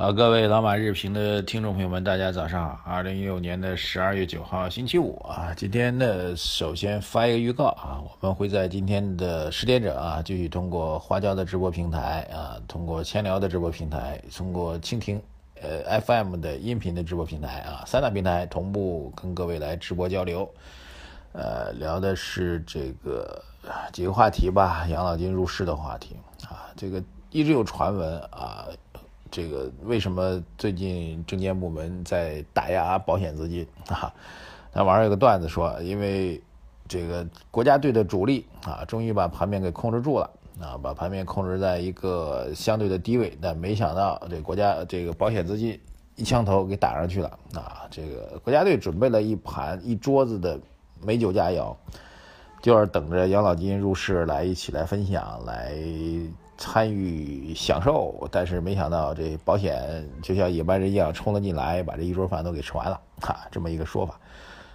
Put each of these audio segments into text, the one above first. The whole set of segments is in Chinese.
好，各位老马日评的听众朋友们，大家早上好。二零一六年的十二月九号，星期五啊。今天呢，首先发一个预告啊，我们会在今天的十点整啊，继续通过花椒的直播平台啊，通过千聊的直播平台，通过蜻蜓呃 FM 的音频的直播平台啊，三大平台同步跟各位来直播交流。呃，聊的是这个几个话题吧，养老金入市的话题啊，这个一直有传闻啊。这个为什么最近证监部门在打压保险资金啊？那网上有个段子说，因为这个国家队的主力啊，终于把盘面给控制住了啊，把盘面控制在一个相对的低位，但没想到这国家这个保险资金一枪头给打上去了啊！这个国家队准备了一盘一桌子的美酒佳肴，就是等着养老金入市来一起来分享来。参与享受，但是没想到这保险就像野蛮人一样冲了进来，把这一桌饭都给吃完了，哈，这么一个说法，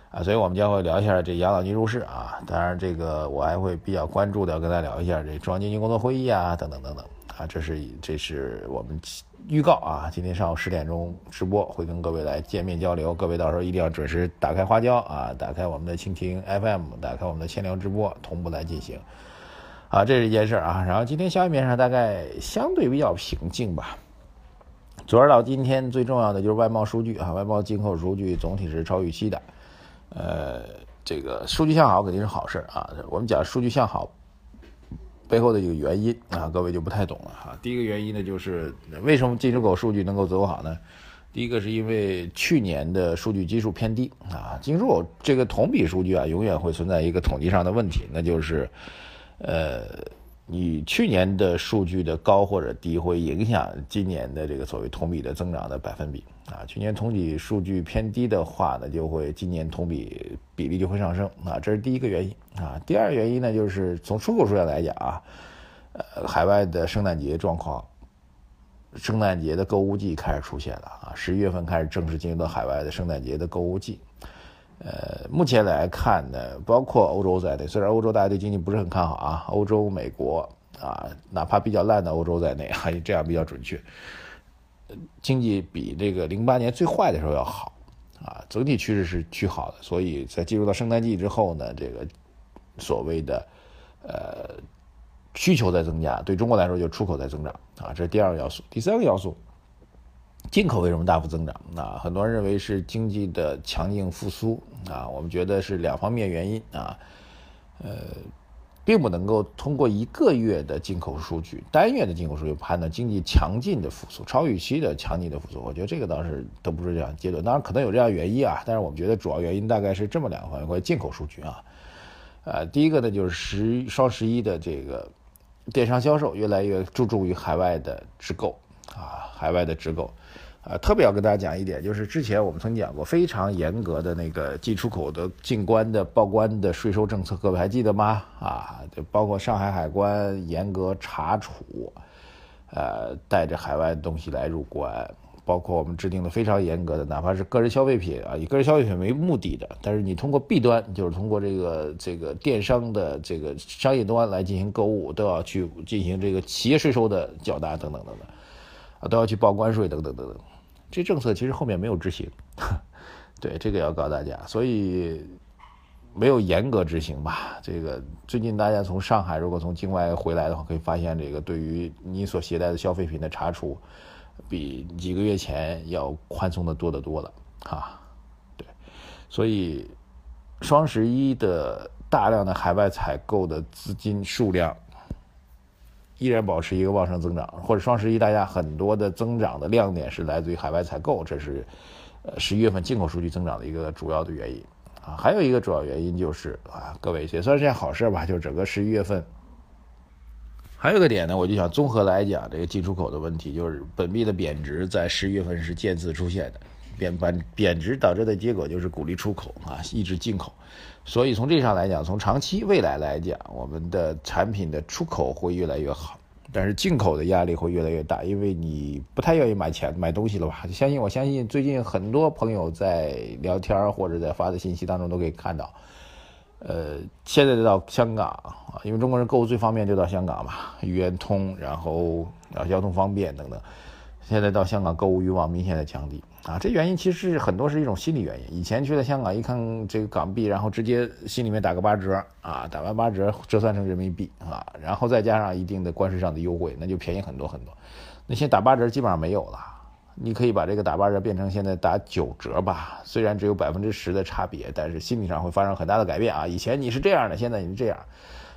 啊，所以我们将会聊一下这养老金入市啊，当然这个我还会比较关注的，跟大家聊一下这中央经济工作会议啊，等等等等，啊，这是这是我们预告啊，今天上午十点钟直播会跟各位来见面交流，各位到时候一定要准时打开花椒啊，打开我们的蜻蜓 FM，打开我们的千聊直播，同步来进行。啊，这是一件事啊。然后今天消息面上大概相对比较平静吧。昨儿到今天最重要的就是外贸数据啊，外贸进口数据总体是超预期的。呃，这个数据向好肯定是好事啊。我们讲数据向好背后的一个原因啊，各位就不太懂了哈。第一个原因呢，就是为什么进出口数据能够走好呢？第一个是因为去年的数据基数偏低啊，进出口这个同比数据啊，永远会存在一个统计上的问题，那就是。呃，你去年的数据的高或者低，会影响今年的这个所谓同比的增长的百分比啊。去年同比数据偏低的话呢，就会今年同比比例就会上升啊，这是第一个原因啊。第二原因呢，就是从出口数量来讲啊，呃，海外的圣诞节状况，圣诞节的购物季开始出现了啊，十一月份开始正式进入到海外的圣诞节的购物季。呃，目前来看呢，包括欧洲在内，虽然欧洲大家对经济不是很看好啊，欧洲、美国啊，哪怕比较烂的欧洲在内，还这样比较准确，经济比这个零八年最坏的时候要好啊，整体趋势是趋好的，所以在进入到圣诞季之后呢，这个所谓的呃需求在增加，对中国来说就出口在增长啊，这是第二个要素，第三个要素。进口为什么大幅增长？啊，很多人认为是经济的强劲复苏啊，我们觉得是两方面原因啊，呃，并不能够通过一个月的进口数据、单月的进口数据判断经济强劲的复苏、超预期的强劲的复苏。我觉得这个倒是都不是这样阶段，当然可能有这样原因啊，但是我们觉得主要原因大概是这么两个方面：关于进口数据啊，呃，第一个呢就是十双十一的这个电商销售越来越注重于海外的直购啊，海外的直购。啊，特别要跟大家讲一点，就是之前我们曾经讲过非常严格的那个进出口的进关的报关的税收政策，各位还记得吗？啊，就包括上海海关严格查处，呃，带着海外的东西来入关，包括我们制定的非常严格的，哪怕是个人消费品啊，以个人消费品为目的的，但是你通过 B 端，就是通过这个这个电商的这个商业端来进行购物，都要去进行这个企业税收的缴纳等等等等，啊，都要去报关税等等等等。这政策其实后面没有执行，对这个要告诉大家，所以没有严格执行吧。这个最近大家从上海如果从境外回来的话，可以发现这个对于你所携带的消费品的查处，比几个月前要宽松的多得多了啊。对，所以双十一的大量的海外采购的资金数量。依然保持一个旺盛增长，或者双十一大家很多的增长的亮点是来自于海外采购，这是呃十一月份进口数据增长的一个主要的原因啊。还有一个主要原因就是啊，各位也算是件好事吧，就是整个十一月份还有个点呢，我就想综合来讲这个进出口的问题，就是本币的贬值在十一月份是渐次出现的，贬贬贬值导致的结果就是鼓励出口啊，抑制进口。所以从这上来讲，从长期未来来讲，我们的产品的出口会越来越好，但是进口的压力会越来越大，因为你不太愿意买钱买东西了吧？相信我相信最近很多朋友在聊天或者在发的信息当中都可以看到。呃，现在就到香港啊，因为中国人购物最方便就到香港嘛，语言通，然后啊交通方便等等。现在到香港购物欲望明显的降低啊，这原因其实很多是一种心理原因。以前去了香港一看这个港币，然后直接心里面打个八折啊，打完八折折算成人民币啊，然后再加上一定的关税上的优惠，那就便宜很多很多。那现在打八折基本上没有了。你可以把这个打八折变成现在打九折吧，虽然只有百分之十的差别，但是心理上会发生很大的改变啊！以前你是这样的，现在你是这样，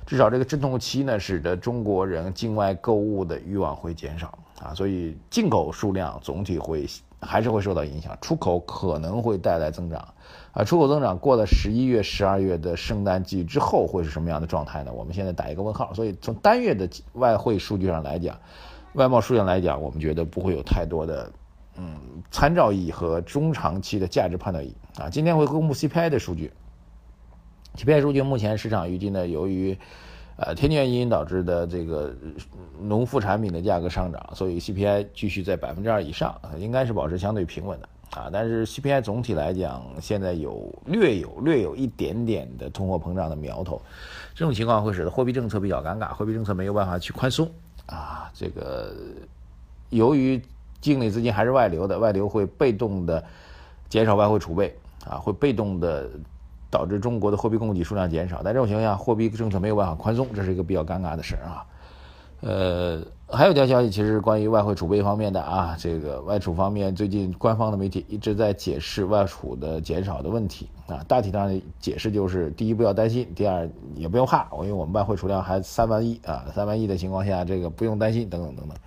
至少这个阵痛期呢，使得中国人境外购物的欲望会减少啊，所以进口数量总体会还是会受到影响，出口可能会带来增长啊，出口增长过了十一月、十二月的圣诞季之后会是什么样的状态呢？我们现在打一个问号。所以从单月的外汇数据上来讲，外贸数量来讲，我们觉得不会有太多的。嗯，参照意义和中长期的价值判断意义啊，今天会公布 CPI 的数据。CPI 数据目前市场预计呢，由于呃天气原因导致的这个农副产品的价格上涨，所以 CPI 继续在百分之二以上，应该是保持相对平稳的啊。但是 CPI 总体来讲，现在有略有略有一点点的通货膨胀的苗头，这种情况会使得货币政策比较尴尬，货币政策没有办法去宽松啊。这个由于境内资金还是外流的，外流会被动的减少外汇储备啊，会被动的导致中国的货币供给数量减少。在这种情况下，货币政策没有办法宽松，这是一个比较尴尬的事儿啊。呃，还有一条消息，其实关于外汇储备方面的啊，这个外储方面，最近官方的媒体一直在解释外储的减少的问题啊。大体上解释就是：第一，不要担心；第二，也不用怕，因为我们外汇储量还三万亿啊，三万亿的情况下，这个不用担心，等等等等。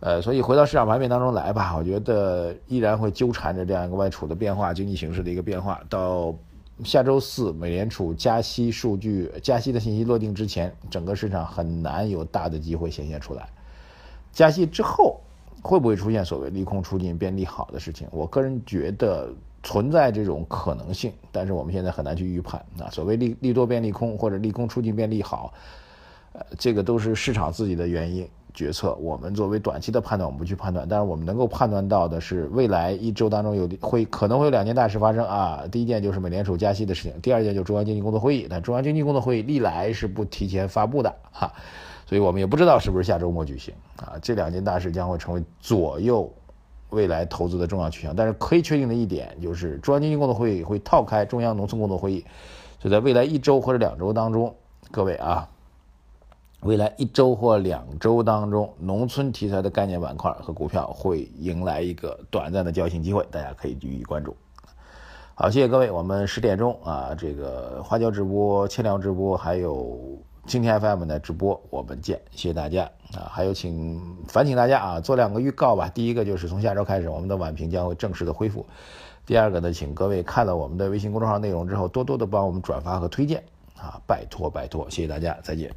呃，所以回到市场盘面当中来吧，我觉得依然会纠缠着这样一个外储的变化、经济形势的一个变化。到下周四，美联储加息数据、加息的信息落定之前，整个市场很难有大的机会显现出来。加息之后，会不会出现所谓利空出尽变利好的事情？我个人觉得存在这种可能性，但是我们现在很难去预判。啊，所谓利利多变利空，或者利空出尽变利好，呃，这个都是市场自己的原因。决策，我们作为短期的判断，我们不去判断。但是我们能够判断到的是，未来一周当中有会可能会有两件大事发生啊。第一件就是美联储加息的事情，第二件就是中央经济工作会议。但中央经济工作会议历来是不提前发布的哈，所以我们也不知道是不是下周末举行啊。这两件大事将会成为左右未来投资的重要取向。但是可以确定的一点就是，中央经济工作会议会套开中央农村工作会议，所以在未来一周或者两周当中，各位啊。未来一周或两周当中，农村题材的概念板块和股票会迎来一个短暂的交易机会，大家可以予以关注。好，谢谢各位，我们十点钟啊，这个花椒直播、千聊直播，还有今天 FM 的直播，我们见，谢谢大家啊！还有请烦请大家啊，做两个预告吧。第一个就是从下周开始，我们的晚评将会正式的恢复。第二个呢，请各位看了我们的微信公众号内容之后，多多的帮我们转发和推荐啊，拜托拜托，谢谢大家，再见。